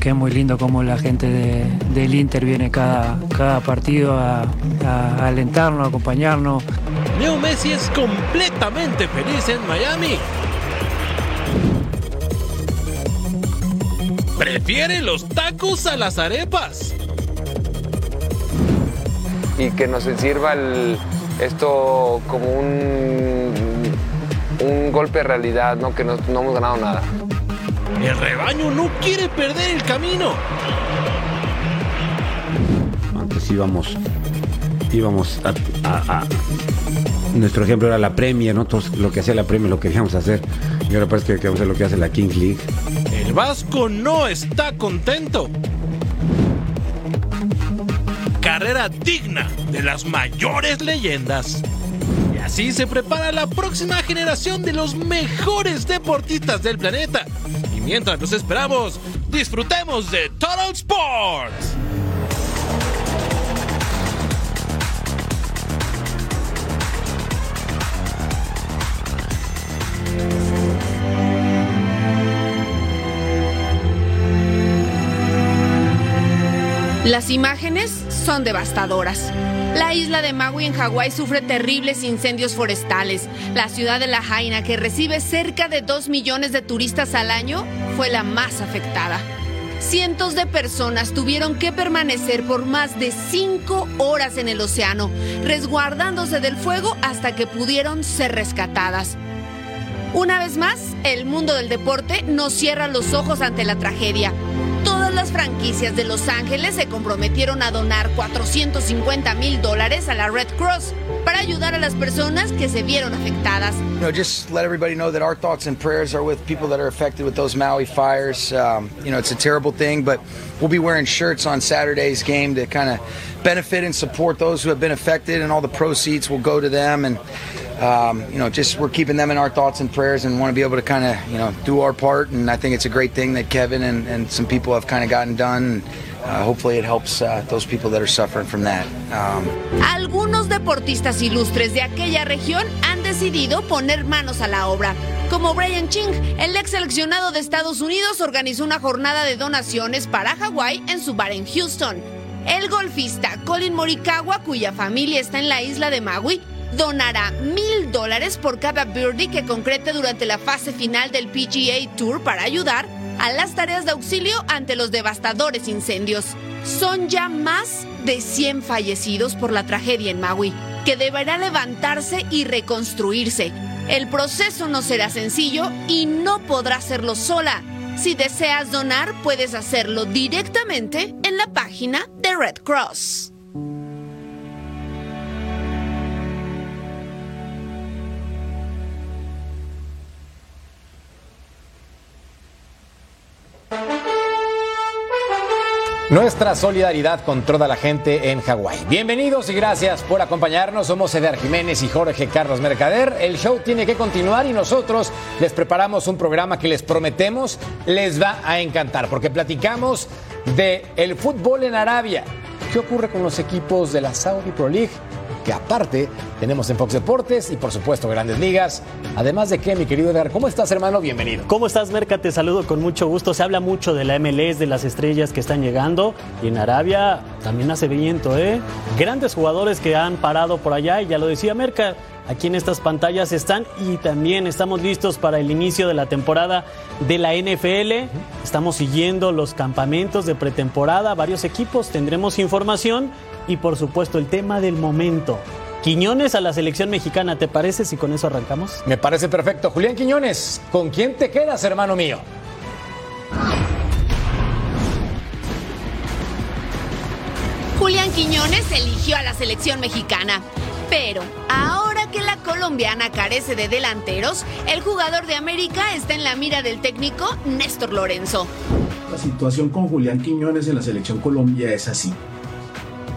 Que es muy lindo como la gente de- del Inter viene cada, cada partido a, a alentarnos, a acompañarnos. Leo Messi es completamente feliz en Miami. Prefiere los tacos a las arepas. y que nos sirva el- esto como un, un golpe de realidad, ¿no? que no, no hemos ganado nada. El rebaño no quiere perder el camino. Antes íbamos, íbamos a, a- a- Nuestro ejemplo era la Premier, ¿no? Todos lo que hacía la Premier lo queríamos hacer. Y ahora parece que queremos hacer lo que hace la Kings League. El Vasco no está contento. Carrera digna de las mayores leyendas. Y así se prepara la próxima generación de los mejores deportistas del planeta. Mientras los esperamos, disfrutemos de Total Sports. Las imágenes son devastadoras. La isla de Maui en Hawái sufre terribles incendios forestales. La ciudad de La Jaina, que recibe cerca de 2 millones de turistas al año, fue la más afectada. Cientos de personas tuvieron que permanecer por más de 5 horas en el océano, resguardándose del fuego hasta que pudieron ser rescatadas. Una vez más, el mundo del deporte no cierra los ojos ante la tragedia. Todas las franquicias de Los Ángeles se comprometieron a donar 450 mil dólares a la Red Cross para ayudar a las personas que se vieron afectadas. You know, just let everybody know that our thoughts and prayers are with people that are affected with those Maui fires. Um, you know, it's a terrible thing, but we'll be wearing shirts on Saturday's game to kind of benefit and support those who have been affected, and all the proceeds will go to them. And um, you know, just we're keeping them in our thoughts and prayers, and want to be able to kind of you know do our part. And I think it's a great thing that Kevin and, and some people have kind of gotten done. And, Algunos deportistas ilustres de aquella región han decidido poner manos a la obra. Como Brian Ching, el ex seleccionado de Estados Unidos organizó una jornada de donaciones para Hawái en su bar en Houston. El golfista Colin Morikawa, cuya familia está en la isla de Maui, donará mil dólares por cada birdie que concrete durante la fase final del PGA Tour para ayudar a las tareas de auxilio ante los devastadores incendios. Son ya más de 100 fallecidos por la tragedia en Maui, que deberá levantarse y reconstruirse. El proceso no será sencillo y no podrá hacerlo sola. Si deseas donar, puedes hacerlo directamente en la página de Red Cross. Nuestra solidaridad con toda la gente en Hawái. Bienvenidos y gracias por acompañarnos. Somos Eder Jiménez y Jorge Carlos Mercader. El show tiene que continuar y nosotros les preparamos un programa que les prometemos les va a encantar porque platicamos de el fútbol en Arabia. ¿Qué ocurre con los equipos de la Saudi Pro League? Que aparte tenemos en Fox Deportes y por supuesto Grandes Ligas. Además de que, mi querido Eder, ¿cómo estás hermano? Bienvenido. ¿Cómo estás, Merca? Te saludo con mucho gusto. Se habla mucho de la MLS, de las estrellas que están llegando. Y en Arabia también hace viento, ¿eh? Grandes jugadores que han parado por allá. Y ya lo decía Merca, aquí en estas pantallas están. Y también estamos listos para el inicio de la temporada de la NFL. Estamos siguiendo los campamentos de pretemporada. Varios equipos tendremos información. Y por supuesto, el tema del momento. Quiñones a la selección mexicana, ¿te parece si con eso arrancamos? Me parece perfecto. Julián Quiñones, ¿con quién te quedas, hermano mío? Julián Quiñones eligió a la selección mexicana. Pero ahora que la colombiana carece de delanteros, el jugador de América está en la mira del técnico Néstor Lorenzo. La situación con Julián Quiñones en la selección Colombia es así.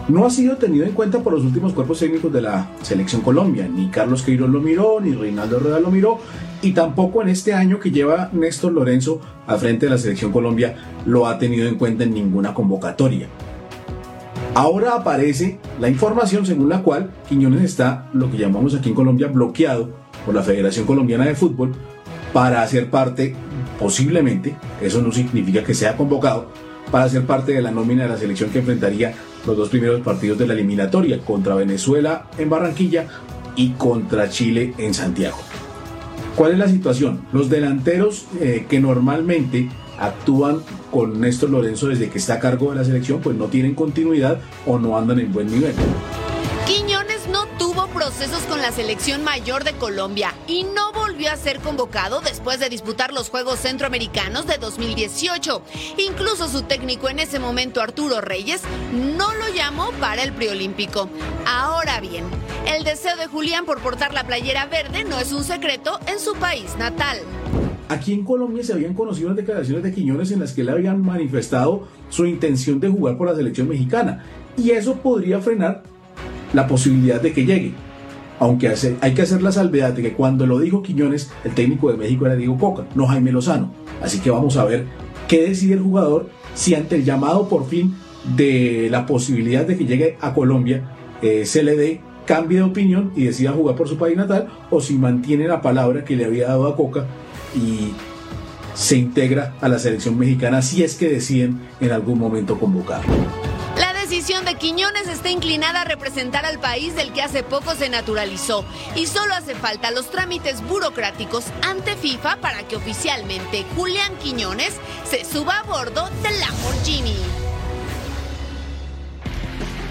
No ha sido tenido en cuenta por los últimos cuerpos técnicos de la selección Colombia. Ni Carlos Queiroz lo miró, ni Reinaldo Rueda lo miró, y tampoco en este año que lleva Néstor Lorenzo al frente de la selección Colombia lo ha tenido en cuenta en ninguna convocatoria. Ahora aparece la información según la cual Quiñones está, lo que llamamos aquí en Colombia, bloqueado por la Federación Colombiana de Fútbol para hacer parte, posiblemente, eso no significa que sea convocado, para ser parte de la nómina de la selección que enfrentaría los dos primeros partidos de la eliminatoria contra Venezuela en Barranquilla y contra Chile en Santiago. ¿Cuál es la situación? Los delanteros eh, que normalmente actúan con Néstor Lorenzo desde que está a cargo de la selección, pues no tienen continuidad o no andan en buen nivel. Con la selección mayor de Colombia y no volvió a ser convocado después de disputar los Juegos Centroamericanos de 2018. Incluso su técnico en ese momento, Arturo Reyes, no lo llamó para el preolímpico. Ahora bien, el deseo de Julián por portar la playera verde no es un secreto en su país natal. Aquí en Colombia se habían conocido las declaraciones de Quiñones en las que él habían manifestado su intención de jugar por la selección mexicana. Y eso podría frenar la posibilidad de que llegue. Aunque hay que hacer la salvedad de que cuando lo dijo Quiñones, el técnico de México era Diego Coca, no Jaime Lozano. Así que vamos a ver qué decide el jugador si ante el llamado por fin de la posibilidad de que llegue a Colombia eh, se le dé cambie de opinión y decida jugar por su país natal o si mantiene la palabra que le había dado a Coca y se integra a la selección mexicana si es que deciden en algún momento convocarlo. La decisión de Quiñones está inclinada a representar al país del que hace poco se naturalizó y solo hace falta los trámites burocráticos ante FIFA para que oficialmente Julián Quiñones se suba a bordo del Lamborghini.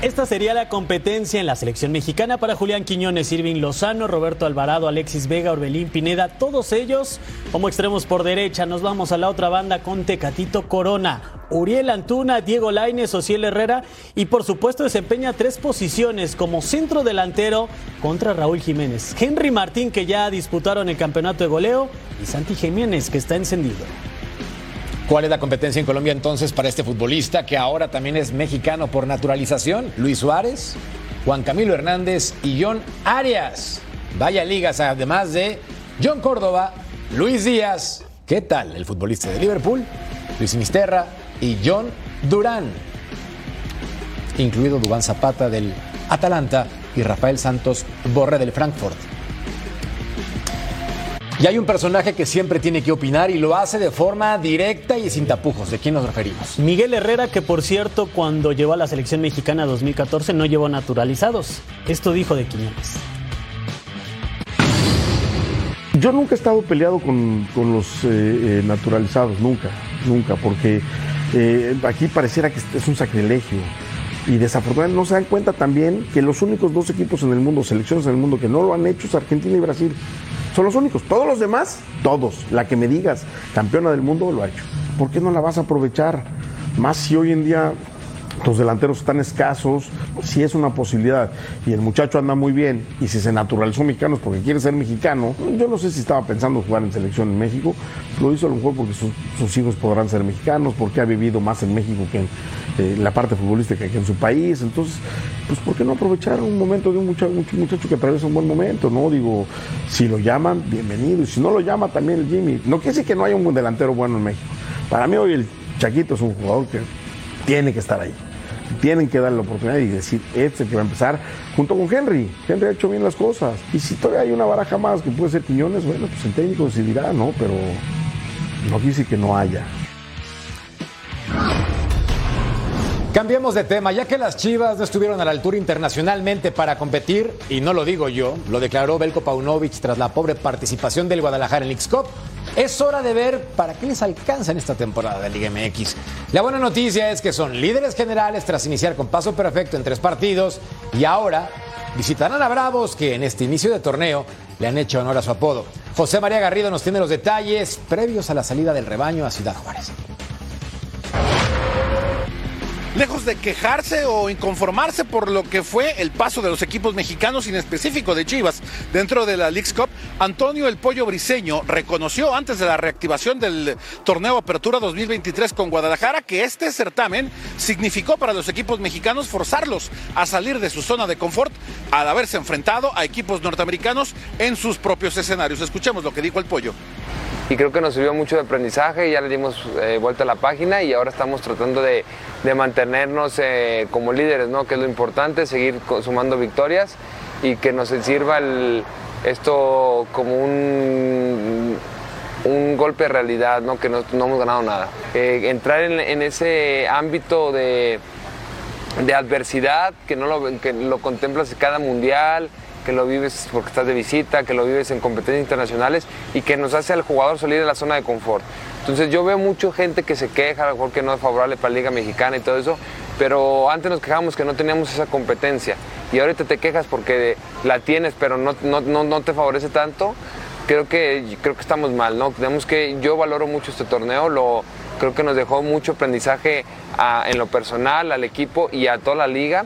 Esta sería la competencia en la selección mexicana para Julián Quiñones, Irving Lozano, Roberto Alvarado, Alexis Vega, Orbelín Pineda, todos ellos como extremos por derecha. Nos vamos a la otra banda con Tecatito Corona, Uriel Antuna, Diego Laines, Ociel Herrera y por supuesto desempeña tres posiciones como centro delantero contra Raúl Jiménez. Henry Martín que ya disputaron el campeonato de goleo y Santi Jiménez que está encendido. ¿Cuál es la competencia en Colombia entonces para este futbolista que ahora también es mexicano por naturalización? Luis Suárez, Juan Camilo Hernández y John Arias. Vaya ligas, además de John Córdoba, Luis Díaz. ¿Qué tal el futbolista de Liverpool? Luis Misterra y John Durán. Incluido Dubán Zapata del Atalanta y Rafael Santos Borre del Frankfurt. Y hay un personaje que siempre tiene que opinar y lo hace de forma directa y sin tapujos. ¿De quién nos referimos? Miguel Herrera, que por cierto, cuando llevó a la selección mexicana 2014 no llevó naturalizados. Esto dijo de Quiñones. Yo nunca he estado peleado con, los eh, eh, naturalizados, nunca, nunca, porque eh, aquí pareciera que es un sacrilegio. Y desafortunadamente no se dan cuenta también que los únicos dos equipos en el mundo, selecciones en el mundo que no lo han hecho es Argentina y Brasil. Son los únicos. Todos los demás, todos. La que me digas, campeona del mundo, lo ha hecho. ¿Por qué no la vas a aprovechar? Más si hoy en día los delanteros están escasos, si es una posibilidad y el muchacho anda muy bien y si se naturalizó mexicano es porque quiere ser mexicano, yo no sé si estaba pensando jugar en selección en México, lo hizo a lo mejor porque sus, hijos podrán ser mexicanos, porque ha vivido más en México que en eh, la parte futbolística que en su país, entonces, pues ¿por qué no aprovechar un momento de un muchacho, un muchacho que atraviesa un buen momento, no? Digo, si lo llaman, bienvenido, y si no lo llama también el Jimmy, no quiere decir que no haya un delantero bueno en México, para mí hoy el Chaquito es un jugador que tiene que estar ahí tienen que darle la oportunidad y decir, este que va a empezar junto con Henry. Henry ha hecho bien las cosas. Y si todavía hay una baraja más que puede ser Quiñones, bueno, pues el técnico decidirá, ¿no? Pero no dice que no haya. Cambiemos de tema, ya que las Chivas no estuvieron a la altura internacionalmente para competir, y no lo digo yo, lo declaró Belko Paunovic tras la pobre participación del Guadalajara en el X-Cup, es hora de ver para qué les alcanza en esta temporada de Liga MX. La buena noticia es que son líderes generales tras iniciar con paso perfecto en tres partidos y ahora visitarán a Bravos, que en este inicio de torneo le han hecho honor a su apodo. José María Garrido nos tiene los detalles previos a la salida del rebaño a Ciudad Juárez. Lejos de quejarse o inconformarse por lo que fue el paso de los equipos mexicanos, en específico de Chivas, dentro de la League's Cup, Antonio El Pollo Briseño reconoció antes de la reactivación del torneo Apertura 2023 con Guadalajara que este certamen significó para los equipos mexicanos forzarlos a salir de su zona de confort al haberse enfrentado a equipos norteamericanos en sus propios escenarios. Escuchemos lo que dijo El Pollo y creo que nos sirvió mucho de aprendizaje, ya le dimos eh, vuelta a la página y ahora estamos tratando de, de mantenernos eh, como líderes, ¿no? que es lo importante, seguir sumando victorias y que nos sirva esto como un, un golpe de realidad, ¿no? que no, no hemos ganado nada. Eh, entrar en, en, ese ámbito de, de adversidad, que, no lo, que lo contemplas cada mundial, que lo vives porque estás de visita, que lo vives en competencias internacionales y que nos hace al jugador salir de la zona de confort. Entonces yo veo mucha gente que se queja, a lo mejor que no es favorable para la Liga Mexicana y todo eso, pero antes nos quejábamos que no teníamos esa competencia y ahorita te quejas porque la tienes pero no, no, no, te favorece tanto. Creo que, creo que estamos mal, ¿no? Tenemos que, yo valoro mucho este torneo, lo, creo que nos dejó mucho aprendizaje en lo personal, al equipo y a toda la liga.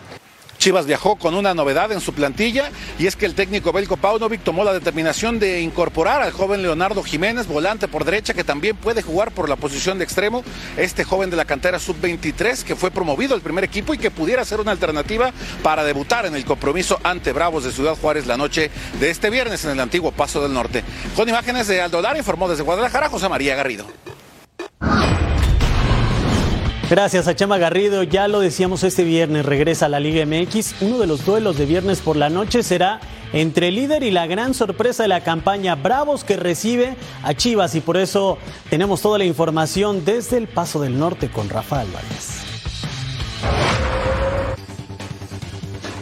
Chivas viajó con una novedad en su plantilla y es que el técnico Belko Paunovic tomó la determinación de incorporar al joven Leonardo Jiménez, volante por derecha, que también puede jugar por la posición de extremo. Este joven de la cantera sub-23 que fue promovido al primer equipo y que pudiera ser una alternativa para debutar en el compromiso ante Bravos de Ciudad Juárez la noche de este viernes en el antiguo Paso del Norte. Con imágenes de Aldo Lara, informó desde Guadalajara José María Garrido. Gracias a Chama Garrido, ya lo decíamos este viernes, regresa a la Liga MX. Uno de los duelos de viernes por la noche será entre el líder y la gran sorpresa de la campaña Bravos que recibe a Chivas y por eso tenemos toda la información desde el Paso del Norte con Rafa Álvarez.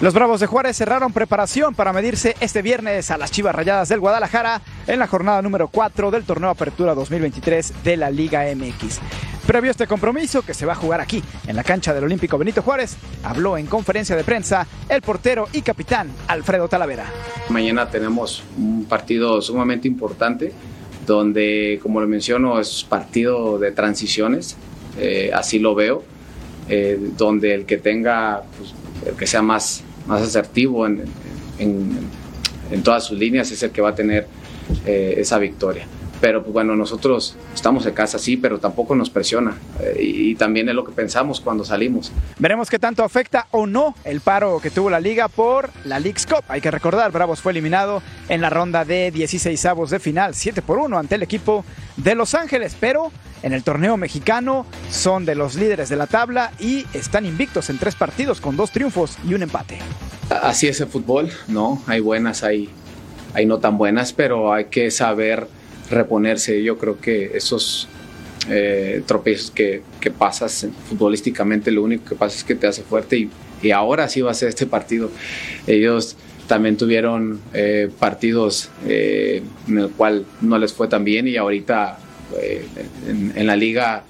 Los Bravos de Juárez cerraron preparación para medirse este viernes a las Chivas Rayadas del Guadalajara en la jornada número 4 del torneo Apertura 2023 de la Liga MX. Previo a este compromiso que se va a jugar aquí, en la cancha del Olímpico Benito Juárez, habló en conferencia de prensa el portero y capitán Alfredo Talavera. Mañana tenemos un partido sumamente importante, donde, como lo menciono, es partido de transiciones, eh, así lo veo, eh, donde el que tenga, pues, el que sea más, más asertivo en, en, todas sus líneas es el que va a tener eh, esa victoria pero pues bueno, nosotros estamos en casa, sí, pero tampoco nos presiona eh, y, y, también es lo que pensamos cuando salimos. Veremos qué tanto afecta o no el paro que tuvo la liga por la League's Cup. Hay que recordar, Bravos fue eliminado en la ronda de 16 avos de final, 7 por 1 ante el equipo de Los Ángeles, pero en el torneo mexicano son de los líderes de la tabla y están invictos en tres partidos con dos triunfos y un empate. Así es el fútbol, ¿no? Hay buenas, hay, hay no tan buenas, pero hay que saber reponerse. Yo creo que esos eh, tropiezos que, que, pasas futbolísticamente, lo único que pasa es que te hace fuerte y, y ahora sí va a ser este partido. Ellos también tuvieron eh, partidos eh, en el cual no les fue tan bien y ahorita eh, en, en, la liga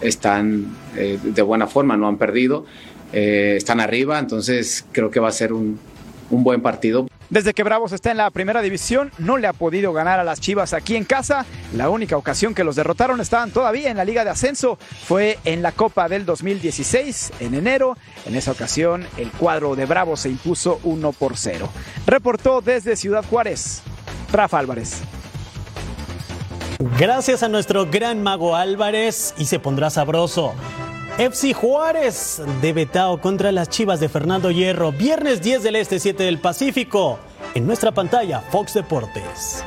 están de buena forma, no han perdido, están arriba, entonces creo que va a ser un, un buen partido. Desde que Bravos está en la primera división, no le ha podido ganar a las Chivas aquí en casa. La única ocasión que los derrotaron estaban todavía en la Liga de Ascenso. Fue en la Copa del 2016, en enero. En esa ocasión, el cuadro de Bravos se impuso 1 por 0. Reportó desde Ciudad Juárez, Rafa Álvarez. Gracias a nuestro gran mago Álvarez y se pondrá sabroso. FC Juárez de Betao contra las Chivas de Fernando Hierro. Viernes 10 del Este, 7 del Pacífico. En nuestra pantalla, Fox Deportes.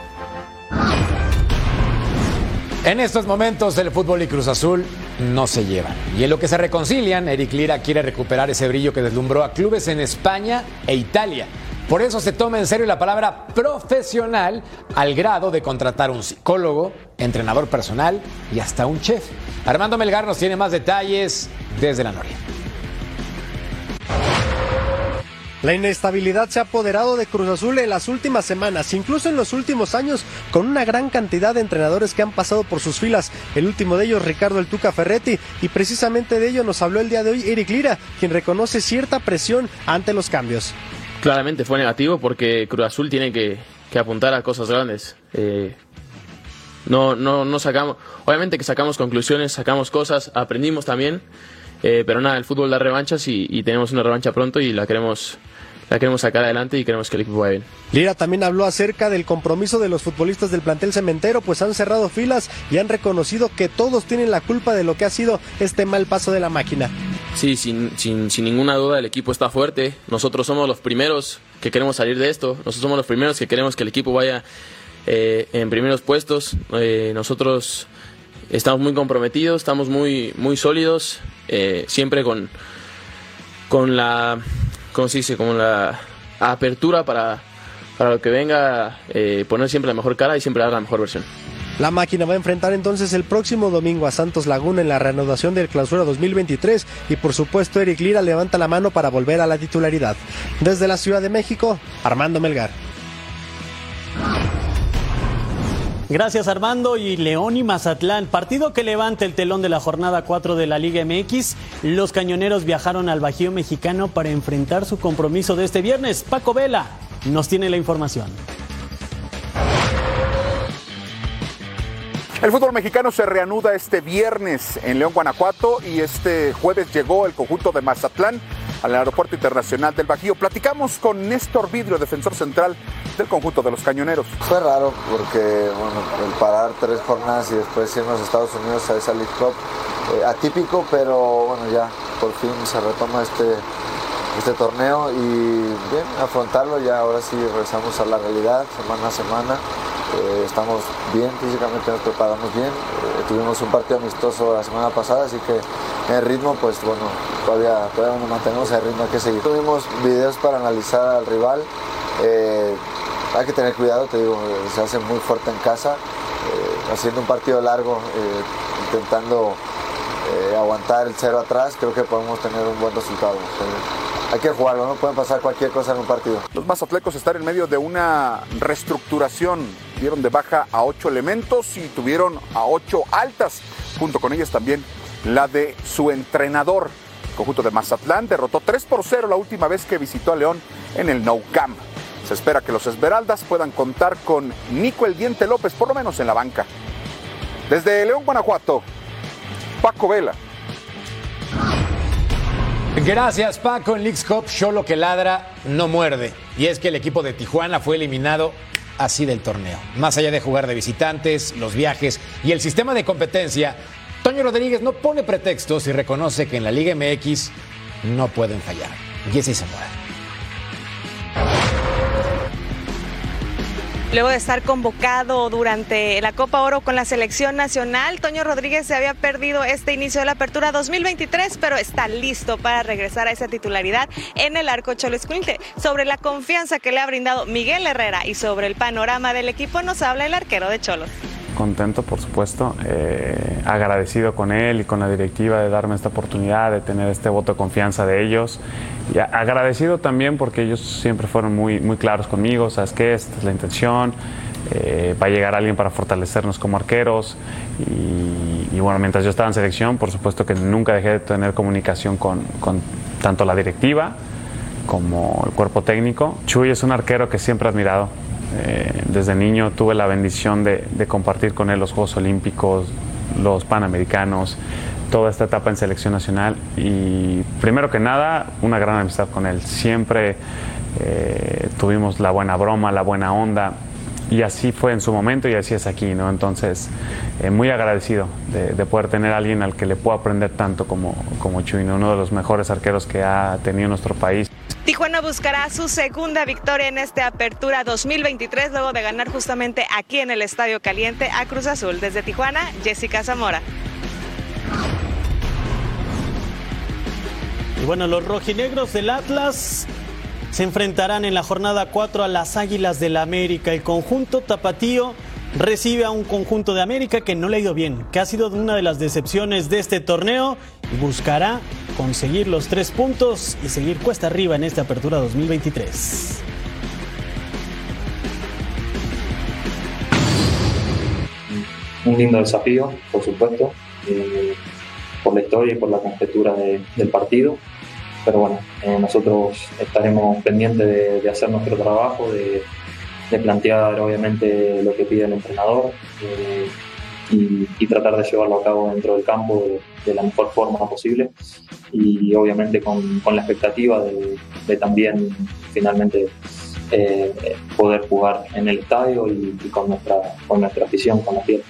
En estos momentos el fútbol y Cruz Azul no se llevan. Y en lo que se reconcilian, Eric Lira quiere recuperar ese brillo que deslumbró a clubes en España e Italia. Por eso se toma en serio la palabra profesional al grado de contratar un psicólogo, entrenador personal y hasta un chef. Armando Melgar nos tiene más detalles desde la Noria. La inestabilidad se ha apoderado de Cruz Azul en las últimas semanas, incluso en los últimos años, con una gran cantidad de entrenadores que han pasado por sus filas. El último de ellos, Ricardo El Tuca Ferretti, y precisamente de ello nos habló el día de hoy Eric Lira, quien reconoce cierta presión ante los cambios. Claramente fue negativo porque Cruz Azul tiene que, que apuntar a cosas grandes. Eh, no, no, no sacamos, obviamente que sacamos conclusiones, sacamos cosas, aprendimos también, eh, pero nada, el fútbol da revanchas y, tenemos una revancha pronto y la queremos, la queremos sacar adelante y queremos que el equipo vaya bien. Lira también habló acerca del compromiso de los futbolistas del plantel cementero, pues han cerrado filas y han reconocido que todos tienen la culpa de lo que ha sido este mal paso de la máquina. Sí, sin, sin, sin ninguna duda el equipo está fuerte. Nosotros somos los primeros que queremos salir de esto. Nosotros somos los primeros que queremos que el equipo vaya eh, en primeros puestos. Eh, nosotros estamos muy comprometidos, estamos muy, muy sólidos, eh, siempre con, con la, ¿cómo se dice? Con la apertura para, para lo que venga, eh, poner siempre la mejor cara y siempre dar la mejor versión. La máquina va a enfrentar entonces el próximo domingo a Santos Laguna en la reanudación del clausura 2023 y por supuesto Eric Lira levanta la mano para volver a la titularidad. Desde la Ciudad de México, Armando Melgar. Gracias Armando y León y Mazatlán, partido que levanta el telón de la jornada 4 de la Liga MX. Los cañoneros viajaron al Bajío mexicano para enfrentar su compromiso de este viernes. Paco Vela nos tiene la información. El fútbol mexicano se reanuda este viernes en León, Guanajuato y este jueves llegó el conjunto de Mazatlán al Aeropuerto Internacional del Bajío. Platicamos con Néstor Vidrio, defensor central del conjunto de los cañoneros. Fue raro porque el parar tres jornadas y después irnos a Estados Unidos a esa League Cup, eh, atípico, pero bueno, ya por fin se retoma este, este torneo y bien, afrontarlo, ya ahora sí regresamos a la realidad semana a semana. Eh, estamos bien, físicamente nos preparamos bien. Eh, tuvimos un partido amistoso la semana pasada, así que el ritmo, pues bueno, todavía, todavía no mantenemos el ritmo, hay que seguir. Tuvimos videos para analizar al rival. Eh, hay que tener cuidado, te digo, se hace muy fuerte en casa, haciendo un partido largo, intentando aguantar el cero atrás, creo que podemos tener un buen resultado. Hay que jugarlo, no pueden pasar cualquier cosa en un partido. Los mazatlecos están en medio de una reestructuración. Dieron de baja a ocho elementos y tuvieron a ocho altas. Junto con ellas también la de su entrenador. Conjunto de Mazatlán derrotó 3 por 0 la última vez que visitó a León en el Nou Camp. Se espera que los Esmeraldas puedan contar con Nico el Diente López, por lo menos en la banca. Desde León, Guanajuato, Paco Vela. Gracias Paco en Leagues Cup, show lo que ladra no muerde. Y es que el equipo de Tijuana fue eliminado así del torneo. Más allá de jugar de visitantes, los viajes y el sistema de competencia, Toño Rodríguez no pone pretextos y reconoce que en la Liga MX no pueden fallar. Jesse Zamora. Luego de estar convocado durante la Copa Oro con la selección nacional, Toño Rodríguez se había perdido este inicio de la apertura 2023, pero está listo para regresar a esa titularidad en el arco Cholo Escuinte. Sobre la confianza que le ha brindado Miguel Herrera y sobre el panorama del equipo nos habla el arquero de Cholos. Contento, por supuesto, eh, agradecido con él y con la directiva de darme esta oportunidad, de tener este voto de confianza de ellos. Y agradecido también porque ellos siempre fueron muy, muy claros conmigo, sabes qué, esta es la intención, eh, va a llegar alguien para fortalecernos como arqueros. Y, y bueno, mientras yo estaba en selección, por supuesto que nunca dejé de tener comunicación con, con tanto la directiva como el cuerpo técnico. Chuy es un arquero que siempre he admirado. Eh, desde niño tuve la bendición de, compartir con él los Juegos Olímpicos, los Panamericanos, toda esta etapa en selección nacional y primero que nada una gran amistad con él. Siempre eh, tuvimos la buena broma, la buena onda y así fue en su momento y así es aquí, ¿no? Entonces, eh, muy agradecido de, de poder tener a alguien al que le puedo aprender tanto como, como Chuy, ¿no? uno de los mejores arqueros que ha tenido nuestro país. Tijuana buscará su segunda victoria en esta apertura 2023 luego de ganar justamente aquí en el Estadio Caliente a Cruz Azul. Desde Tijuana, Jessica Zamora. Y bueno, los rojinegros del Atlas se enfrentarán en la jornada 4 a las Águilas del la América. El conjunto tapatío recibe a un conjunto de América que no le ha ido bien, que ha sido una de las decepciones de este torneo y buscará conseguir los tres puntos y seguir cuesta arriba en esta apertura 2023. un lindo desafío, por supuesto, eh, por la historia y por la conjetura de- del partido. Pero bueno, eh, nosotros estaremos pendientes de, hacer nuestro trabajo, de, plantear obviamente lo que pide el entrenador eh, y, tratar de llevarlo a cabo dentro del campo de, la mejor forma posible y obviamente con, con la expectativa de, también finalmente eh, poder jugar en el estadio y, con, nuestra, con nuestra afición, con la piel.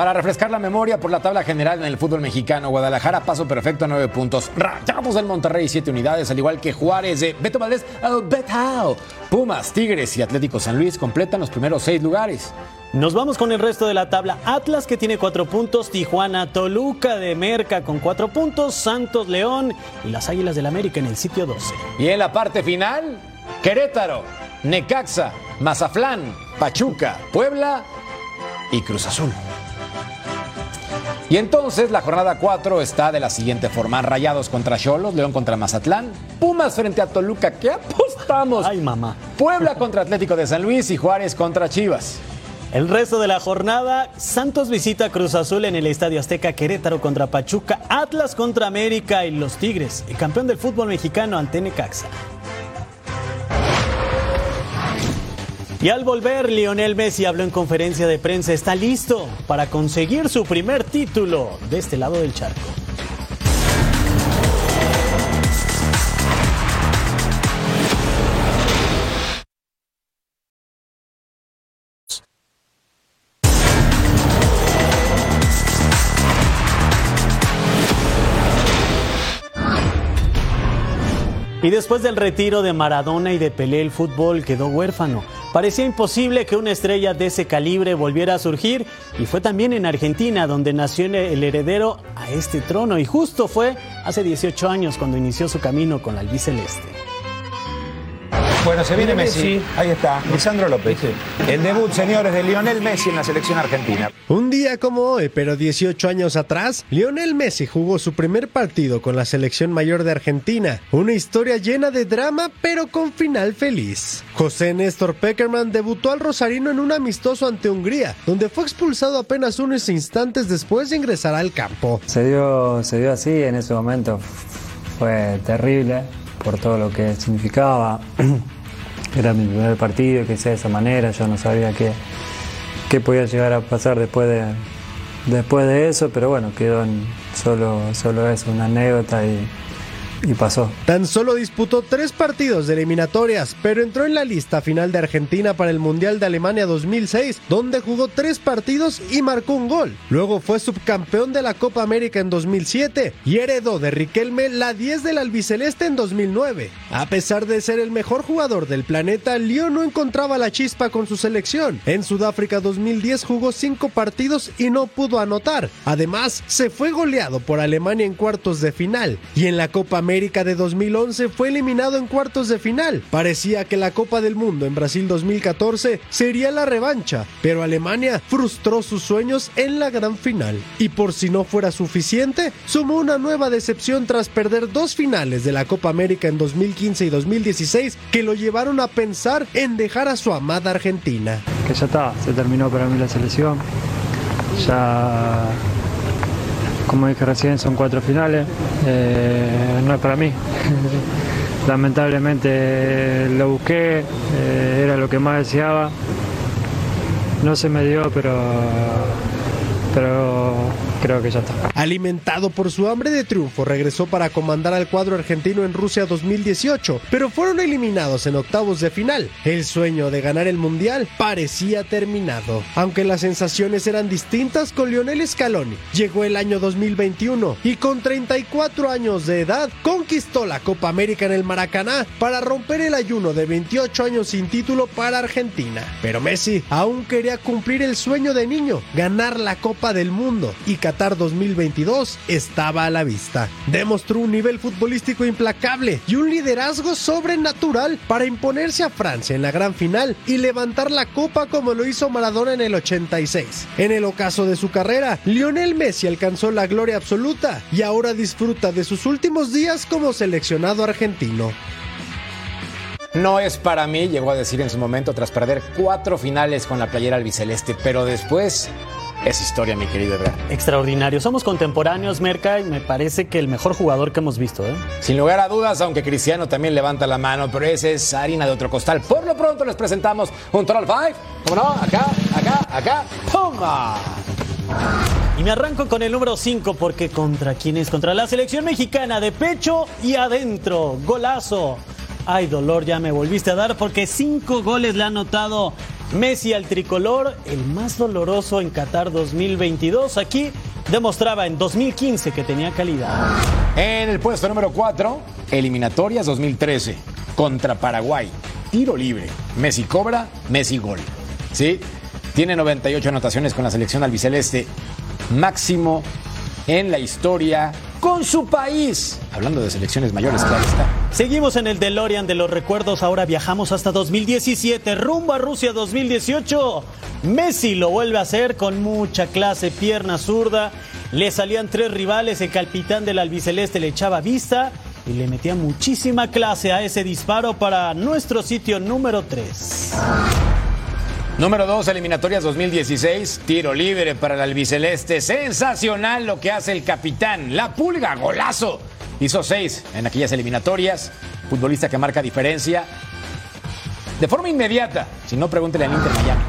Para refrescar la memoria por la tabla general en el fútbol mexicano, Guadalajara paso perfecto a nueve puntos. Rayamos del Monterrey siete unidades, al igual que Juárez de Beto Valdés, Betao. Pumas, Tigres y Atlético San Luis completan los primeros seis lugares. Nos vamos con el resto de la tabla. Atlas que tiene cuatro puntos, Tijuana, Toluca de Merca con cuatro puntos, Santos, León y las Águilas del América en el sitio 12. Y en la parte final, Querétaro, Necaxa, Mazaflán, Pachuca, Puebla y Cruz Azul. Y entonces la jornada 4 está de la siguiente forma: Rayados contra Cholos, León contra Mazatlán, Pumas frente a Toluca. ¿Qué apostamos? Ay, mamá. Puebla contra Atlético de San Luis y Juárez contra Chivas. El resto de la jornada, Santos visita Cruz Azul en el Estadio Azteca, Querétaro contra Pachuca, Atlas contra América y los Tigres, el campeón del fútbol mexicano ante Necaxa. Y al volver, Lionel Messi habló en conferencia de prensa, está listo para conseguir su primer título de este lado del charco. Y después del retiro de Maradona y de Pelé, el fútbol quedó huérfano. Parecía imposible que una estrella de ese calibre volviera a surgir y fue también en Argentina donde nació el heredero a este trono y justo fue hace 18 años cuando inició su camino con la albiceleste. Bueno, se viene Messi. Ahí está, Lisandro López. El debut, señores, de Lionel Messi en la selección argentina. Un día como hoy, pero 18 años atrás, Lionel Messi jugó su primer partido con la selección mayor de Argentina. Una historia llena de drama, pero con final feliz. José Néstor Peckerman debutó al Rosarino en un amistoso ante Hungría, donde fue expulsado apenas unos instantes después de ingresar al campo. Se dio, se dio así en ese momento. Fue terrible por todo lo que significaba. Era mi primer partido, que sea de esa manera, yo no sabía qué, qué podía llegar a pasar después de, después de eso, pero bueno, quedó en solo, solo eso, una anécdota y, y pasó. Tan solo disputó tres partidos de eliminatorias, pero entró en la lista final de Argentina para el Mundial de Alemania 2006, donde jugó tres partidos y marcó un gol. Luego fue subcampeón de la Copa América en 2007 y heredó de Riquelme la 10 del albiceleste en 2009. A pesar de ser el mejor jugador del planeta, Leo no encontraba la chispa con su selección. En Sudáfrica 2010 jugó cinco partidos y no pudo anotar. Además, se fue goleado por Alemania en cuartos de final y en la Copa América de 2011 fue eliminado en cuartos de final. Parecía que la Copa del Mundo en Brasil 2014 sería la revancha, pero Alemania frustró sus sueños en la gran final. Y por si no fuera suficiente, sumó una nueva decepción tras perder dos finales de la Copa América en 2015 y 2016 que lo llevaron a pensar en dejar a su amada Argentina. Que ya está, se terminó para mí la selección. Ya, como dije recién, son cuatro finales. Eh, no es para mí. Lamentablemente lo busqué, eh, era lo que más deseaba. No se me dio, pero, pero creo que ya está. Alimentado por su hambre de triunfo, regresó para comandar al cuadro argentino en Rusia 2018, pero fueron eliminados en octavos de final. El sueño de ganar el Mundial parecía terminado. Aunque las sensaciones eran distintas con Lionel Scaloni. Llegó el año 2021 y con 34 años de edad conquistó la Copa América en el Maracaná para romper el ayuno de 28 años sin título para Argentina. Pero Messi aún quería cumplir el sueño de niño, ganar la Copa del Mundo y Qatar 2022 estaba a la vista. Demostró un nivel futbolístico implacable y un liderazgo sobrenatural para imponerse a Francia en la gran final y levantar la copa como lo hizo Maradona en el 86. En el ocaso de su carrera, Lionel Messi alcanzó la gloria absoluta y ahora disfruta de sus últimos días como seleccionado argentino. No es para mí, llegó a decir en su momento tras perder cuatro finales con la playera albiceleste, pero después esa historia, mi querido Edgar. Extraordinario. Somos contemporáneos, Merca, y me parece que el mejor jugador que hemos visto. ¿eh? Sin lugar a dudas, aunque Cristiano también levanta la mano, pero ese es harina de otro costal. Por lo pronto les presentamos un Troll 5. ¿Cómo no? Acá, acá, acá. ¡Pumba! Y me arranco con el número 5 porque contra quién es? Contra la selección mexicana de pecho y adentro. Golazo. Ay, dolor, ya me volviste a dar porque cinco goles le ha anotado Messi al tricolor, el más doloroso en Qatar 2022. Aquí demostraba en 2015 que tenía calidad. En el puesto número 4, eliminatorias 2013 contra Paraguay. Tiro libre. Messi cobra, Messi gol. ¿Sí? Tiene 98 anotaciones con la selección albiceleste. Máximo en la historia con su país. Hablando de selecciones mayores, claro está. Seguimos en el DeLorean de los recuerdos. Ahora viajamos hasta 2017, rumbo a Rusia 2018. Messi lo vuelve a hacer con mucha clase, pierna zurda. Le salían tres rivales, el capitán del albiceleste le echaba vista y le metía muchísima clase a ese disparo para nuestro sitio número 3. Número 2, eliminatorias 2016, tiro libre para el albiceleste. Sensacional lo que hace el capitán. La pulga, golazo. Hizo seis en aquellas eliminatorias. Futbolista que marca diferencia. De forma inmediata. Si no, pregúntele al Inter Miami.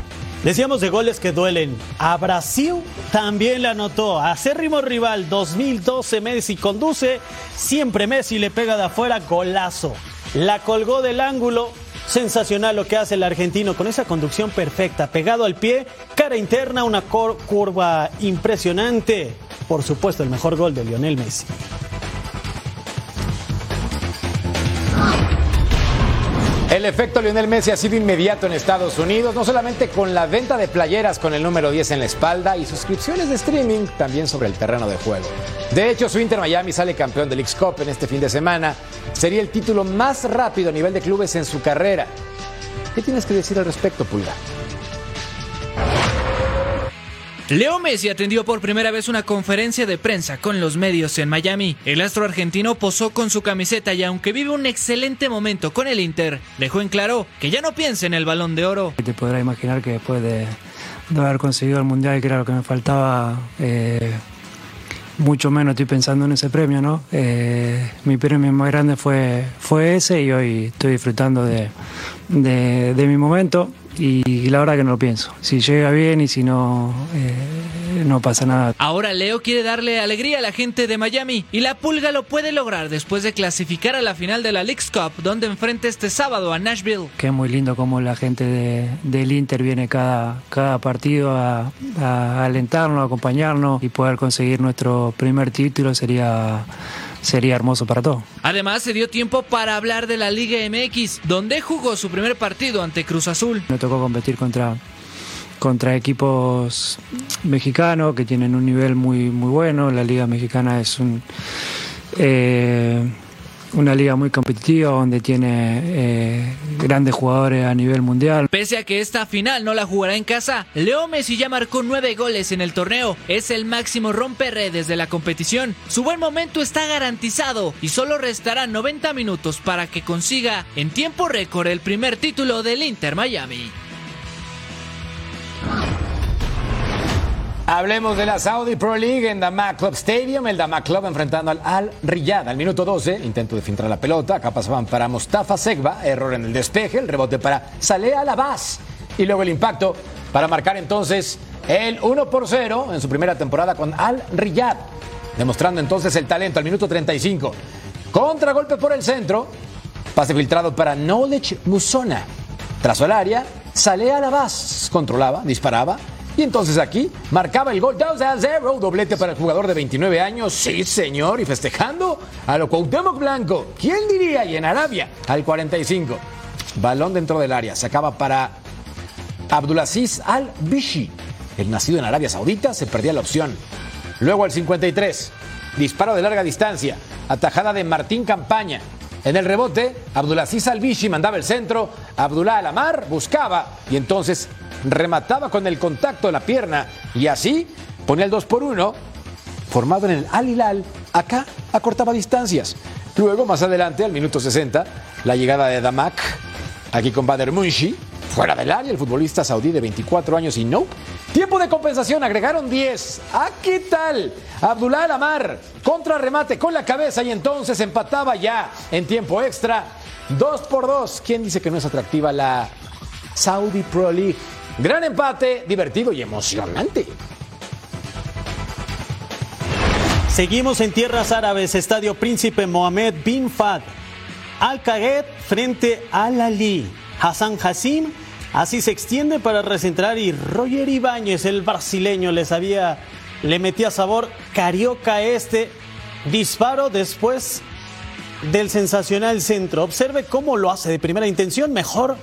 Decíamos de goles que duelen. A Brasil también le anotó. Acérrimo rival 2012 Messi conduce. Siempre Messi le pega de afuera golazo. La colgó del ángulo. Sensacional lo que hace el argentino con esa conducción perfecta, pegado al pie, cara interna, una curva impresionante. Por supuesto, el mejor gol de Lionel Messi. El efecto Lionel Messi ha sido inmediato en Estados Unidos, no solamente con la venta de playeras con el número 10 en la espalda y suscripciones de streaming también sobre el terreno de juego. De hecho, su Inter Miami sale campeón del X-Cup en este fin de semana. Sería el título más rápido a nivel de clubes en su carrera. ¿Qué tienes que decir al respecto, Pulga? Leo Messi atendió por primera vez una conferencia de prensa con los medios en Miami. El astro argentino posó con su camiseta y aunque vive un excelente momento con el Inter, dejó en claro que ya no piensa en el balón de oro. Te podrás imaginar que después de, haber conseguido el Mundial, que era lo que me faltaba, eh, mucho menos estoy pensando en ese premio, ¿no? Eh, mi premio más grande fue, fue ese y hoy estoy disfrutando de, de mi momento y la verdad que no lo pienso. Si llega bien y si no, eh, no pasa nada. Ahora Leo quiere darle alegría a la gente de Miami y la Pulga lo puede lograr después de clasificar a la final de la League's Cup donde enfrenta este sábado a Nashville. Que es muy lindo como la gente de, del Inter viene cada, cada partido a, a alentarnos, a acompañarnos y poder conseguir nuestro primer título sería sería hermoso para todos. Además, se dio tiempo para hablar de la Liga MX, donde jugó su primer partido ante Cruz Azul. Me tocó competir contra, contra equipos mexicanos que tienen un nivel muy, muy bueno. La Liga Mexicana es un. Eh, una liga muy competitiva donde tiene eh, grandes jugadores a nivel mundial. Pese a que esta final no la jugará en casa, Leo Messi ya marcó nueve goles en el torneo. Es el máximo romperredes de la competición. Su buen momento está garantizado y solo restará 90 minutos para que consiga en tiempo récord el primer título del Inter Miami. Hablemos de la Saudi Pro League en Damak Club Stadium. El Damak Club enfrentando al Al Riyad. Al minuto 12, intento de filtrar la pelota. Acá pasaban para Mustafa Segba. Error en el despeje. El rebote para Saleh Alabaz. Y luego el impacto para marcar entonces el 1 por 0 en su primera temporada con Al Riyad. Demostrando entonces el talento al minuto 35. Contragolpe por el centro. Pase filtrado para Knowledge Musona. Trazo al área. Saleh Alabaz controlaba, disparaba y entonces aquí marcaba el gol 2 a 0, doblete para el jugador de 29 años, sí señor, y festejando a lo Cuauhtémoc Blanco. ¿Quién diría? Y en Arabia, al 45. Balón dentro del área, se acaba para Abdulaziz Al-Bishi. El nacido en Arabia Saudita se perdía la opción. Luego al 53, disparo de larga distancia, atajada de Martín Campaña. En el rebote, Abdulaziz Al-Bishi mandaba el centro, Abdullah Alamar buscaba y entonces remataba con el contacto de la pierna y así ponía el 2 por 1 formado en el Al Hilal, acá acortaba distancias. Luego, más adelante, al minuto 60, la llegada de Damak, aquí con Bader Munshi, fuera del área el futbolista saudí de 24 años y no. Tiempo de compensación, agregaron 10. ¿A qué tal? Abdullah Amar, contra remate con la cabeza y entonces empataba ya en tiempo extra. 2 por 2. ¿Quién dice que no es atractiva la Saudi Pro League? Gran empate, divertido y emocionante. Seguimos en tierras árabes, Estadio Príncipe Mohamed bin Fad. Al Qaed frente al Ali. Hassan Hassim así se extiende para recentrar y Roger Ibáñez, el brasileño, les había, le metía sabor carioca este disparo después del sensacional centro. Observe cómo lo hace de primera intención, mejor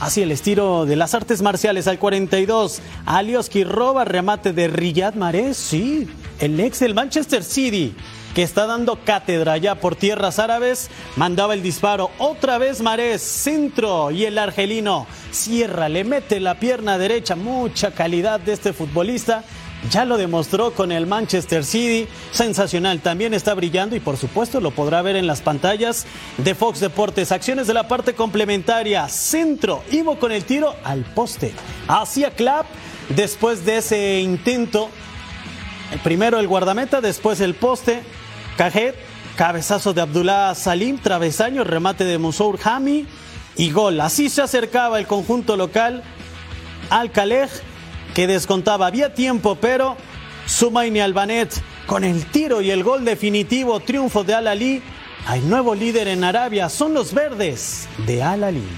Así el estilo de las artes marciales al 42. Alioski roba remate de Riyad Mahrez, sí, el ex del Manchester City, que está dando cátedra ya por tierras árabes, mandaba el disparo. Otra vez Mahrez, centro, y el argelino cierra, le mete la pierna derecha. Mucha calidad de este futbolista ya lo demostró con el Manchester City, sensacional, también está brillando y por supuesto lo podrá ver en las pantallas de Fox Deportes. Acciones de la parte complementaria, centro, Ivo con el tiro al poste, hacia Clap, después de ese intento, primero el guardameta, después el poste, Cajet, cabezazo de Abdullah Salim, travesaño, remate de Musour Hami y gol. Así se acercaba el conjunto local al Calej que descontaba. Había tiempo, pero Sumaini Albanet con el tiro y el gol definitivo, triunfo de Al-Ali. Hay nuevo líder en Arabia, son los verdes de Al-Ali.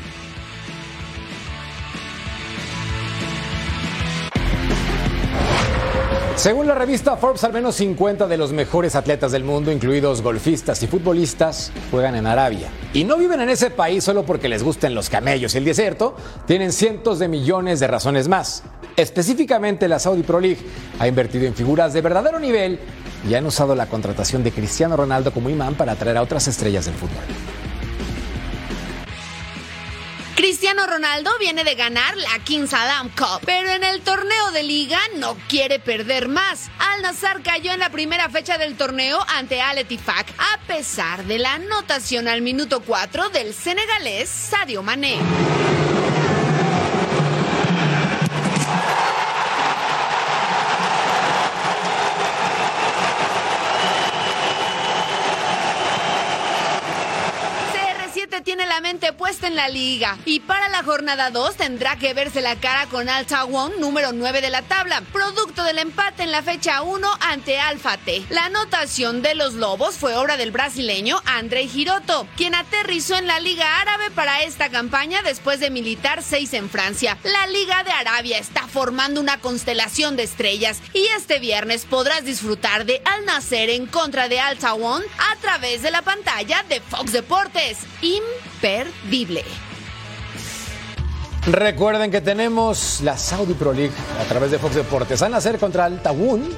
Según la revista Forbes, al menos 50 de los mejores atletas del mundo, incluidos golfistas y futbolistas, juegan en Arabia. Y no viven en ese país solo porque les gusten los camellos y el desierto, tienen cientos de millones de razones más. Específicamente la Saudi Pro League ha invertido en figuras de verdadero nivel y han usado la contratación de Cristiano Ronaldo como imán para atraer a otras estrellas del fútbol. Cristiano Ronaldo viene de ganar la King Saddam Cup, pero en el torneo de liga no quiere perder más. Al Nassr cayó en la primera fecha del torneo ante Al Ettifaq, a pesar de la anotación al minuto 4 del senegalés Sadio Mané. Tiene la mente puesta en la liga y para la jornada 2 tendrá que verse la cara con Al Tawon, número 9 de la tabla, producto del empate en la fecha 1 ante Alfa T. La anotación de los Lobos fue obra del brasileño André Giroto, quien aterrizó en la Liga Árabe para esta campaña después de militar 6 en Francia. La Liga de Arabia está formando una constelación de estrellas y este viernes podrás disfrutar de Al Nacer en contra de Al Tawon a través de la pantalla de Fox Deportes imperdible. Recuerden que tenemos la Saudi Pro League a través de Fox Deportes. Van a contra el Tawun,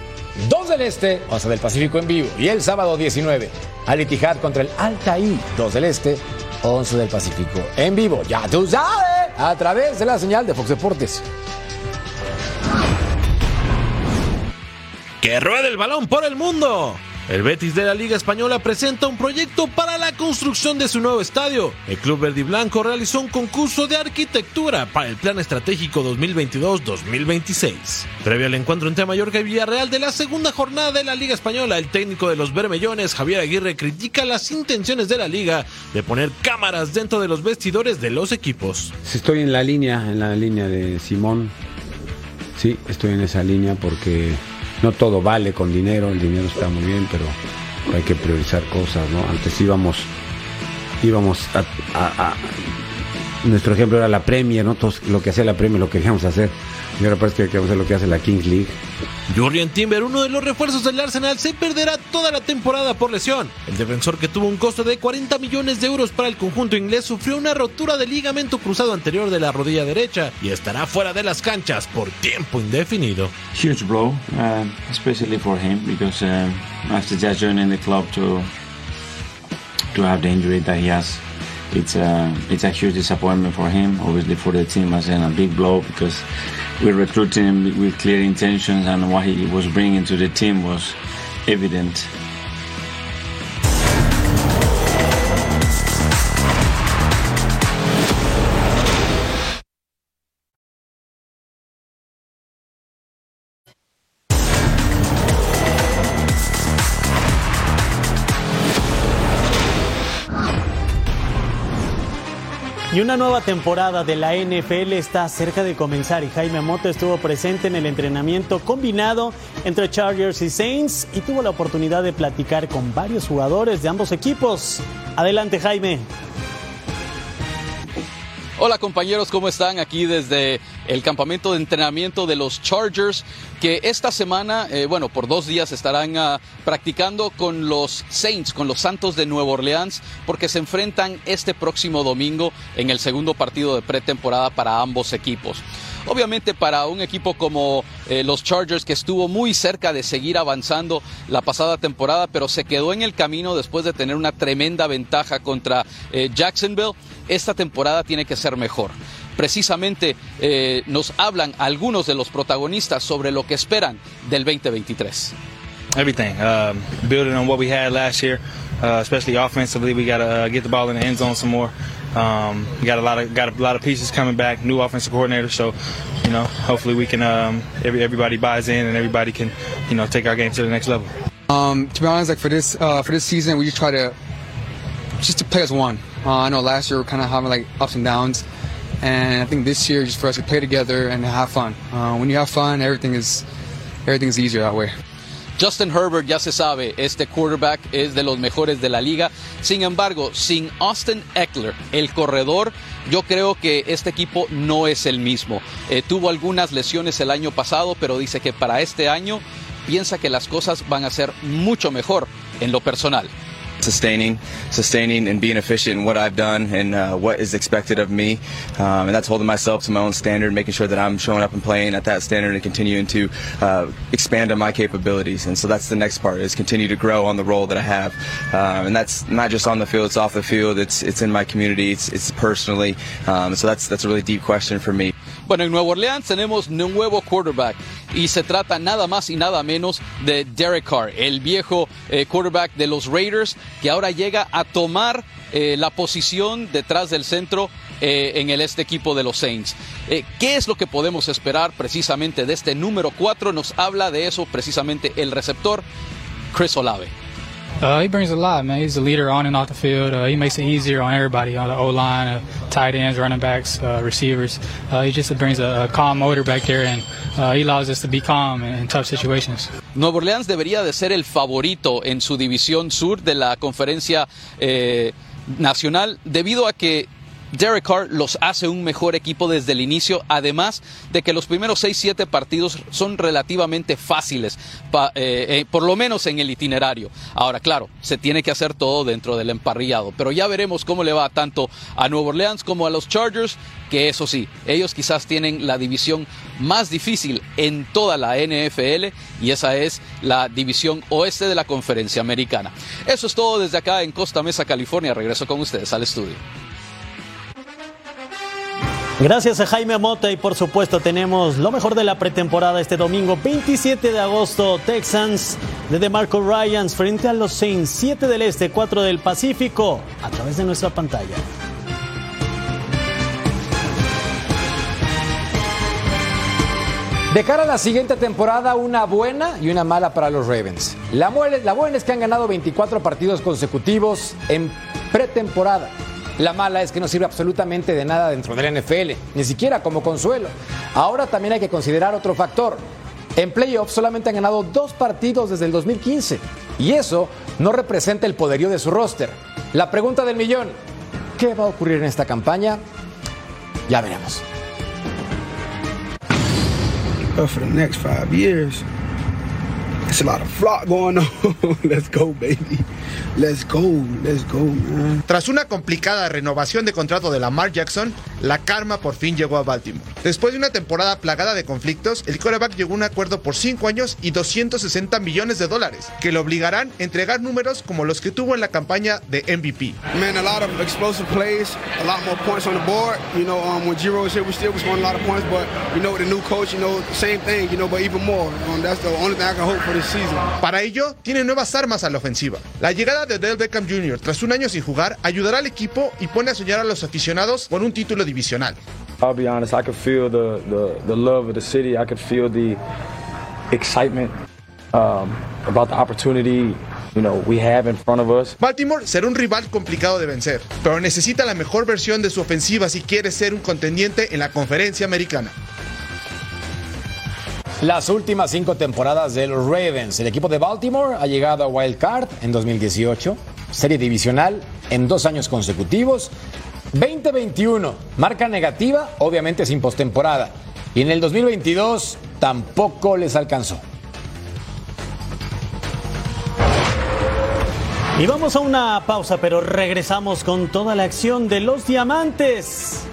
2 del Este, 11 del Pacífico en vivo. Y el sábado 19, Al Ittihad contra el Altaí, 2 del Este, 11 del Pacífico en vivo. Ya tú sabes, a través de la señal de Fox Deportes. Que ruede el balón por el mundo. El Betis de la Liga Española presenta un proyecto para la construcción de su nuevo estadio. El club verde y blanco realizó un concurso de arquitectura para el Plan Estratégico 2022-2026. Previo al encuentro entre Mallorca y Villarreal de la segunda jornada de la Liga Española, el técnico de los Bermellones, Javier Aguirre, critica las intenciones de la liga de poner cámaras dentro de los vestidores de los equipos. Estoy en la línea, en la línea de Simón. Sí, estoy en esa línea porque no todo vale con dinero, el dinero está muy bien, pero hay que priorizar cosas, ¿no? Antes íbamos, íbamos a, nuestro ejemplo era la Premier, ¿no? lo que hacía la Premier lo queríamos hacer. Y ahora parece que queremos hacer lo que hace la Kings League. Jurrien Timber, uno de los refuerzos del Arsenal, se perderá toda la temporada por lesión. El defensor que tuvo un costo de 40 millones de euros para el conjunto inglés sufrió una rotura del ligamento cruzado anterior de la rodilla derecha y estará fuera de las canchas por tiempo indefinido. Huge blow, uh, especially for him because uh, after just joining the club to to have the injury that he has, it's a it's a huge disappointment for him. Obviously for the team as in a big blow because we recruited him with clear intentions, and what he was bringing to the team was evident. Y una nueva temporada de la NFL está cerca de comenzar y Jaime Mota estuvo presente en el entrenamiento combinado entre Chargers y Saints y tuvo la oportunidad de platicar con varios jugadores de ambos equipos. Adelante Jaime. Hola compañeros, ¿cómo están? Aquí desde el campamento de entrenamiento de los Chargers, que esta semana, eh, bueno, por dos días estarán uh, practicando con los Saints, con los Santos de Nueva Orleans, porque se enfrentan este próximo domingo en el segundo partido de pretemporada para ambos equipos. Obviamente para un equipo como eh, los Chargers que estuvo muy cerca de seguir avanzando la pasada temporada, pero se quedó en el camino después de tener una tremenda ventaja contra eh, Jacksonville, esta temporada tiene que ser mejor. Precisamente eh, nos hablan algunos de los protagonistas sobre lo que esperan del 2023. Everything, uh, building on what we had last year, uh, especially offensively, we got to uh, get the ball in the end zone some more. Um, got a lot of got a lot of pieces coming back. New offensive coordinator, so you know, hopefully we can um, every, everybody buys in and everybody can you know take our game to the next level. Um, to be honest, like for this uh, for this season, we just try to just to play as one. Uh, I know last year we are kind of having like ups and downs, and I think this year just for us to play together and have fun. Uh, when you have fun, everything is everything is easier that way. Justin Herbert ya se sabe, este quarterback es de los mejores de la liga. Sin embargo, sin Austin Eckler, el corredor, yo creo que este equipo no es el mismo. Eh, tuvo algunas lesiones el año pasado, pero dice que para este año piensa que las cosas van a ser mucho mejor en lo personal. Sustaining, sustaining, and being efficient in what I've done and uh, what is expected of me. Um, and that's holding myself to my own standard, making sure that I'm showing up and playing at that standard and continuing to uh, expand on my capabilities. And so that's the next part is continue to grow on the role that I have. Um, and that's not just on the field; it's off the field. It's it's in my community. It's it's personally. Um, so that's that's a really deep question for me. Bueno, en Nueva Orleans tenemos un nuevo quarterback y se trata nada más y nada menos de Derek Carr, el viejo eh, quarterback de los Raiders que ahora llega a tomar eh, la posición detrás del centro eh, en el este equipo de los Saints. ¿Qué es lo que podemos esperar precisamente de este número 4? Nos habla de eso precisamente el receptor Chris Olave. Uh, he brings a lot, man. He's a leader on and off the field. Uh, he makes it easier on everybody, on the O line, uh, tight ends, running backs, uh, receivers. Uh, he just brings a, a, calm motor back there, and uh, he allows us to be calm in, in tough situations. Nueva Orleans debería de ser el favorito en su división sur de la conferencia eh, nacional, debido a que Derek Carr los hace un mejor equipo desde el inicio, además de que los primeros 6-7 partidos son relativamente fáciles, eh, eh, por lo menos en el itinerario. Ahora, claro, se tiene que hacer todo dentro del emparrillado, pero ya veremos cómo le va tanto a Nueva Orleans como a los Chargers, que eso sí, ellos quizás tienen la división más difícil en toda la NFL y esa es la división oeste de la conferencia americana. Eso es todo desde acá en Costa Mesa, California. Regreso con ustedes al estudio. Gracias a Jaime Mota y por supuesto tenemos lo mejor de la pretemporada este domingo 27 de agosto Texans de DeMarco Ryans frente a los Saints 7 del Este 4 del Pacífico a través de nuestra pantalla. De cara a la siguiente temporada, una buena y una mala para los Ravens. La, la buena es que han ganado 24 partidos consecutivos en pretemporada. La mala es que no sirve absolutamente de nada dentro del NFL, ni siquiera como consuelo. Ahora también hay que considerar otro factor. En playoffs solamente han ganado dos partidos desde el 2015 y eso no representa el poderío de su roster. La pregunta del millón, ¿qué va a ocurrir en esta campaña? Ya veremos. for. Let's go, baby. Let's go, let's go, man. Tras una complicada renovación de contrato de Lamar Jackson, la karma por fin llegó a Baltimore. Después de una temporada plagada de conflictos, el quarterback llegó a un acuerdo por 5 años y 260 millones de dólares, que le obligarán a entregar números como los que tuvo en la campaña de MVP. Man, a lot of explosive plays, a lot more points on the board. You know, um, when Giro was here, we still was scoring a lot of points, but you know, with the new coach, you know, same thing, you know, but even more. Um, that's the only thing I can hope for this season. Para ello, tiene nuevas armas a la ofensiva. La llegada de Odell Beckham Jr. tras un año sin jugar ayudará al equipo y pone a soñar a los aficionados con un título divisional. I'll be honest, I could feel the, the, the love of the city. I could feel the excitement um, about the opportunity. You you know, we have in front of us. Baltimore será un rival complicado de vencer, pero necesita la mejor versión de su ofensiva si quiere ser un contendiente en la conferencia americana. Las últimas cinco temporadas de los Ravens, el equipo de Baltimore ha llegado a Wild Card en 2018, serie divisional en dos años consecutivos, 2021, marca negativa, obviamente sin postemporada, y en el 2022 tampoco les alcanzó. Y vamos a una pausa, pero regresamos con toda la acción de los diamantes.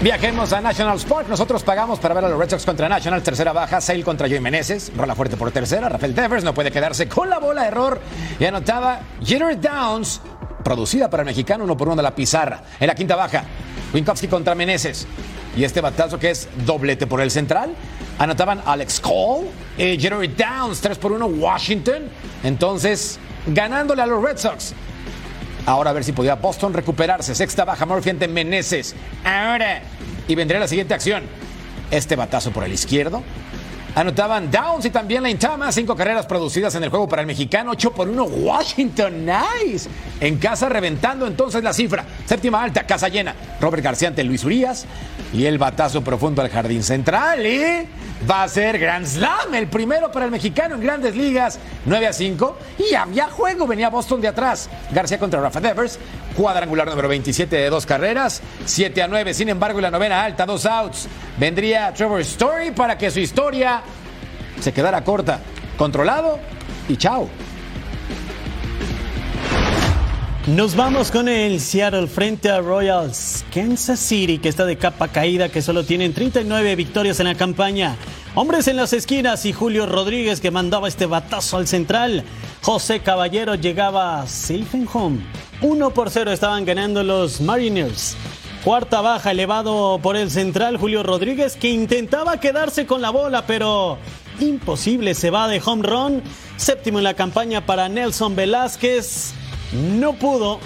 Viajemos a National Sport. Nosotros pagamos para ver a los Red Sox contra National. Tercera baja, Sale contra Joey Meneses. Rola fuerte por tercera. Rafael Devers no puede quedarse con la bola. Error. Y anotaba Jeter Downs, producida para el mexicano, uno por uno de la pizarra. En la quinta baja, Winkowski contra Meneses. Y este batazo que es doblete por el central. Anotaban Alex Cole, y Jeter Downs, 3 por 1, Washington. Entonces, ganándole a los Red Sox. Ahora a ver si podía Boston recuperarse. Sexta baja, Murphy ante Meneses. Ahora. Y vendría la siguiente acción. Este batazo por el izquierdo. Anotaban Downs y también la Intama. Cinco carreras producidas en el juego para el mexicano. 8 por 1. Washington. Nice. En casa reventando entonces la cifra. Séptima alta, casa llena. Robert García ante Luis Urias. Y el batazo profundo al jardín central. Y va a ser Grand Slam. El primero para el mexicano en grandes ligas. 9 a 5. Y había juego. Venía Boston de atrás. García contra Rafa Devers. Cuadrangular número 27 de dos carreras. 7 a 9. Sin embargo, en la novena alta, dos outs. Vendría Trevor Story para que su historia se quedara corta. Controlado y chao. Nos vamos con el Seattle frente a Royals Kansas City, que está de capa caída, que solo tienen 39 victorias en la campaña. Hombres en las esquinas y Julio Rodríguez que mandaba este batazo al central. José Caballero llegaba safe and home. 1 por 0 estaban ganando los Mariners. Cuarta baja elevado por el central Julio Rodríguez que intentaba quedarse con la bola, pero imposible, se va de home run. Séptimo en la campaña para Nelson Velázquez. No pudo.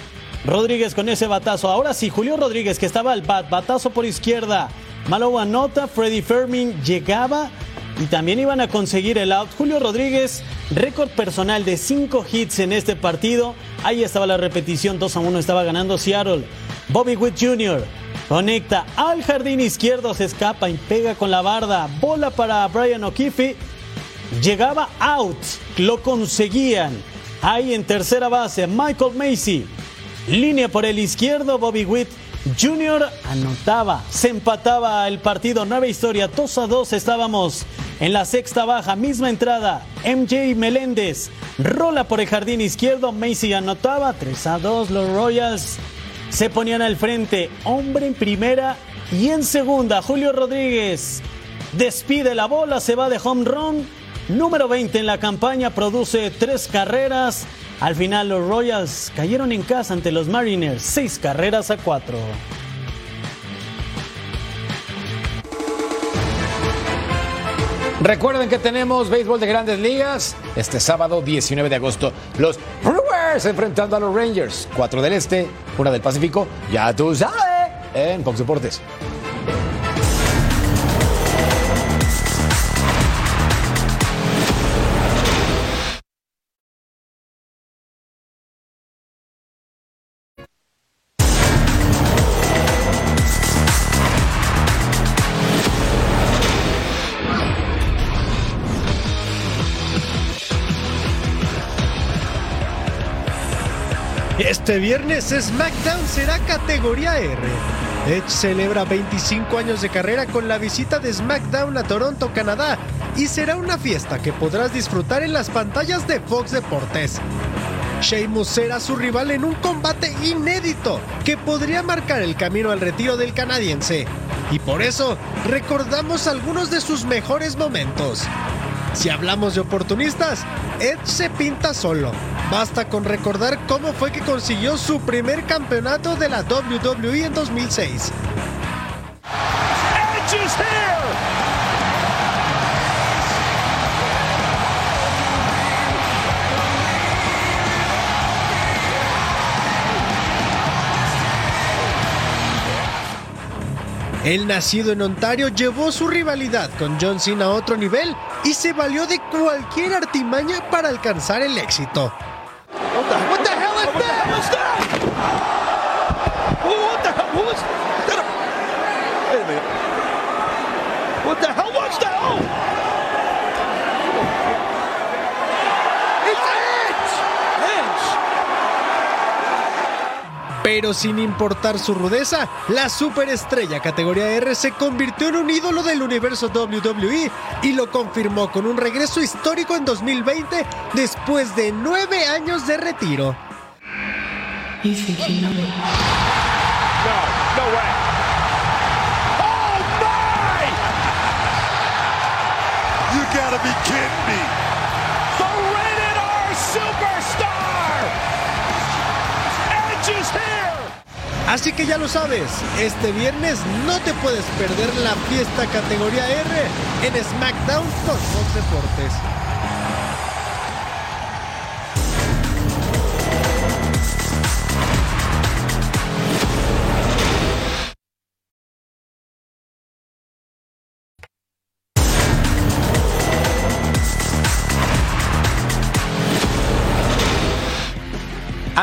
Rodríguez con ese batazo. Ahora sí, Julio Rodríguez que estaba al bat, batazo por izquierda. Malo anota, Freddy Fermin llegaba y también iban a conseguir el out. Julio Rodríguez, récord personal de 5 hits en este partido. Ahí estaba la repetición, 2 a 1 estaba ganando Seattle. Bobby Witt Jr. conecta al jardín izquierdo, se escapa y pega con la barda. Bola para Brian O'Keefe. Llegaba out, lo conseguían. Ahí en tercera base, Michael Macy. Línea por el izquierdo, Bobby Witt Jr. anotaba, se empataba el partido, nueva historia, 2 a 2 estábamos en la sexta baja, misma entrada, MJ Meléndez, rola por el jardín izquierdo, Macy anotaba, 3 a 2 los Royals se ponían al frente, hombre en primera y en segunda, Julio Rodríguez despide la bola, se va de home run, número 20 en la campaña, produce tres carreras. Al final los Royals cayeron en casa ante los Mariners, seis carreras a cuatro. Recuerden que tenemos béisbol de grandes ligas este sábado 19 de agosto. Los Brewers enfrentando a los Rangers. Cuatro del Este, una del Pacífico. Ya tú sabes. En Fox Deportes. Viernes SmackDown será categoría R. Edge celebra 25 años de carrera con la visita de SmackDown a Toronto, Canadá, y será una fiesta que podrás disfrutar en las pantallas de Fox Deportes. Sheamus será su rival en un combate inédito que podría marcar el camino al retiro del canadiense. Y por eso recordamos algunos de sus mejores momentos. Si hablamos de oportunistas, Edge se pinta solo. Basta con recordar cómo fue que consiguió su primer campeonato de la WWE en 2006. El nacido en Ontario llevó su rivalidad con John Cena a otro nivel y se valió de cualquier artimaña para alcanzar el éxito. What the, what the hell is that? What the hell was that? Oh, what the hell? Who was is that? A, wait a minute. What the hell was that? Oh! It's Edge! Edge! Pero sin importar su rudeza, la superestrella categoría R se convirtió en un ídolo del universo WWE y lo confirmó con un regreso histórico en 2020 después de nueve años de retiro. Oh! You gotta be kidding me. The rated R superstar! Así que ya lo sabes, este viernes no te puedes perder la fiesta categoría R en SmackDown con Fox Deportes.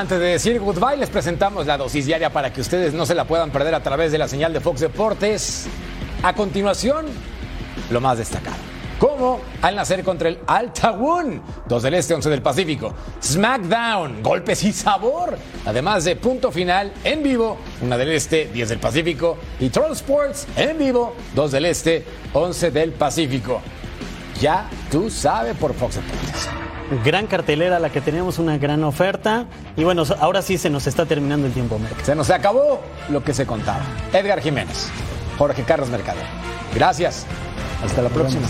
Antes de decir goodbye, les presentamos la dosis diaria para que ustedes no se la puedan perder a través de la señal de Fox Deportes. A continuación, lo más destacado. Como al nacer contra el Altawun, 2 del Este, 11 del Pacífico. SmackDown, golpes y sabor. Además de punto final en vivo, una del Este, 10 del Pacífico. Y Troll Sports en vivo, 2 del Este, 11 del Pacífico. Ya tú sabes por Fox Deportes. Gran cartelera la que tenemos, una gran oferta. Y bueno, ahora sí se nos está terminando el tiempo, Merck. Se nos acabó lo que se contaba. Edgar Jiménez, Jorge Carlos Mercader. Gracias. Hasta la próxima.